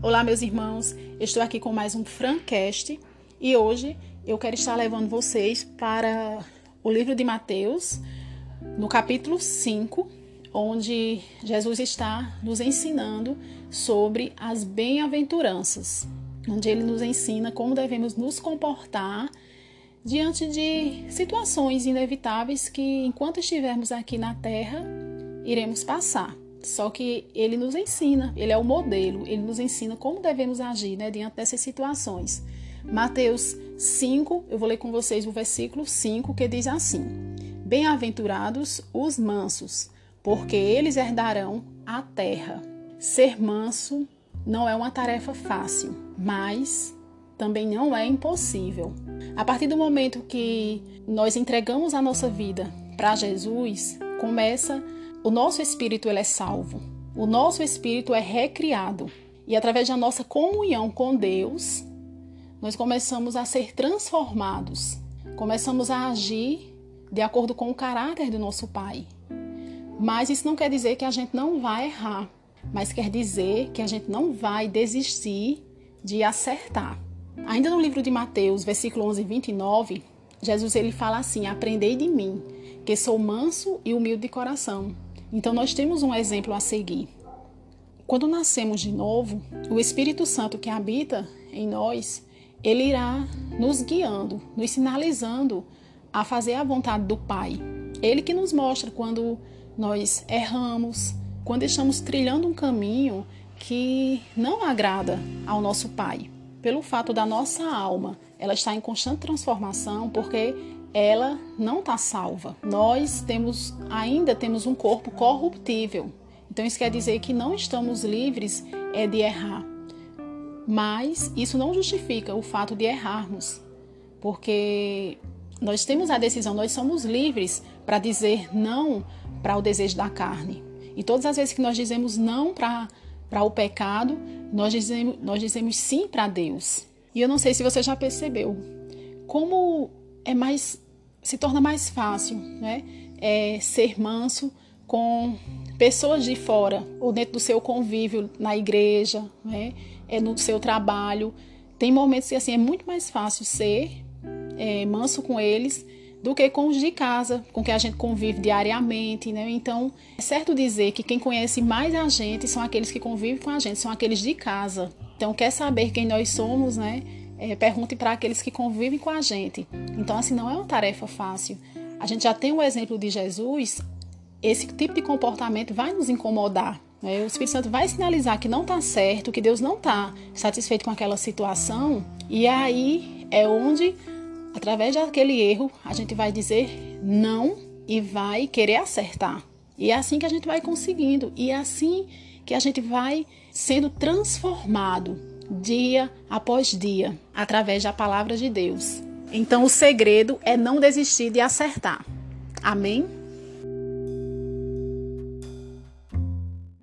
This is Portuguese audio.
Olá, meus irmãos. Estou aqui com mais um Francast e hoje eu quero estar levando vocês para o livro de Mateus, no capítulo 5, onde Jesus está nos ensinando sobre as bem-aventuranças, onde ele nos ensina como devemos nos comportar diante de situações inevitáveis que, enquanto estivermos aqui na terra, iremos passar. Só que ele nos ensina, ele é o modelo, ele nos ensina como devemos agir né, diante dessas situações. Mateus 5, eu vou ler com vocês o versículo 5 que diz assim: Bem-aventurados os mansos, porque eles herdarão a terra. Ser manso não é uma tarefa fácil, mas também não é impossível. A partir do momento que nós entregamos a nossa vida para Jesus, começa o nosso espírito ele é salvo. O nosso espírito é recriado. E através da nossa comunhão com Deus, nós começamos a ser transformados. Começamos a agir de acordo com o caráter do nosso Pai. Mas isso não quer dizer que a gente não vai errar, mas quer dizer que a gente não vai desistir de acertar. Ainda no livro de Mateus, versículo 11 e 29, Jesus ele fala assim: Aprendei de mim, que sou manso e humilde de coração então nós temos um exemplo a seguir. Quando nascemos de novo, o Espírito Santo que habita em nós, ele irá nos guiando, nos sinalizando a fazer a vontade do Pai. Ele que nos mostra quando nós erramos, quando estamos trilhando um caminho que não agrada ao nosso Pai. Pelo fato da nossa alma, ela está em constante transformação, porque ela não está salva. Nós temos ainda temos um corpo corruptível. Então isso quer dizer que não estamos livres é de errar. Mas isso não justifica o fato de errarmos, porque nós temos a decisão, nós somos livres para dizer não para o desejo da carne. E todas as vezes que nós dizemos não para o pecado, nós dizemos, nós dizemos sim para Deus. E eu não sei se você já percebeu como é mais se torna mais fácil, né? É, ser manso com pessoas de fora ou dentro do seu convívio na igreja, né? É no seu trabalho. Tem momentos que assim é muito mais fácil ser é, manso com eles do que com os de casa, com que a gente convive diariamente, né? Então, é certo dizer que quem conhece mais a gente são aqueles que convivem com a gente, são aqueles de casa. Então, quer saber quem nós somos, né? É, pergunte para aqueles que convivem com a gente. Então, assim, não é uma tarefa fácil. A gente já tem o exemplo de Jesus, esse tipo de comportamento vai nos incomodar. Né? O Espírito Santo vai sinalizar que não está certo, que Deus não está satisfeito com aquela situação, e aí é onde, através daquele erro, a gente vai dizer não e vai querer acertar. E é assim que a gente vai conseguindo, e é assim que a gente vai sendo transformado dia após dia, através da palavra de Deus. Então, o segredo é não desistir de acertar. Amém?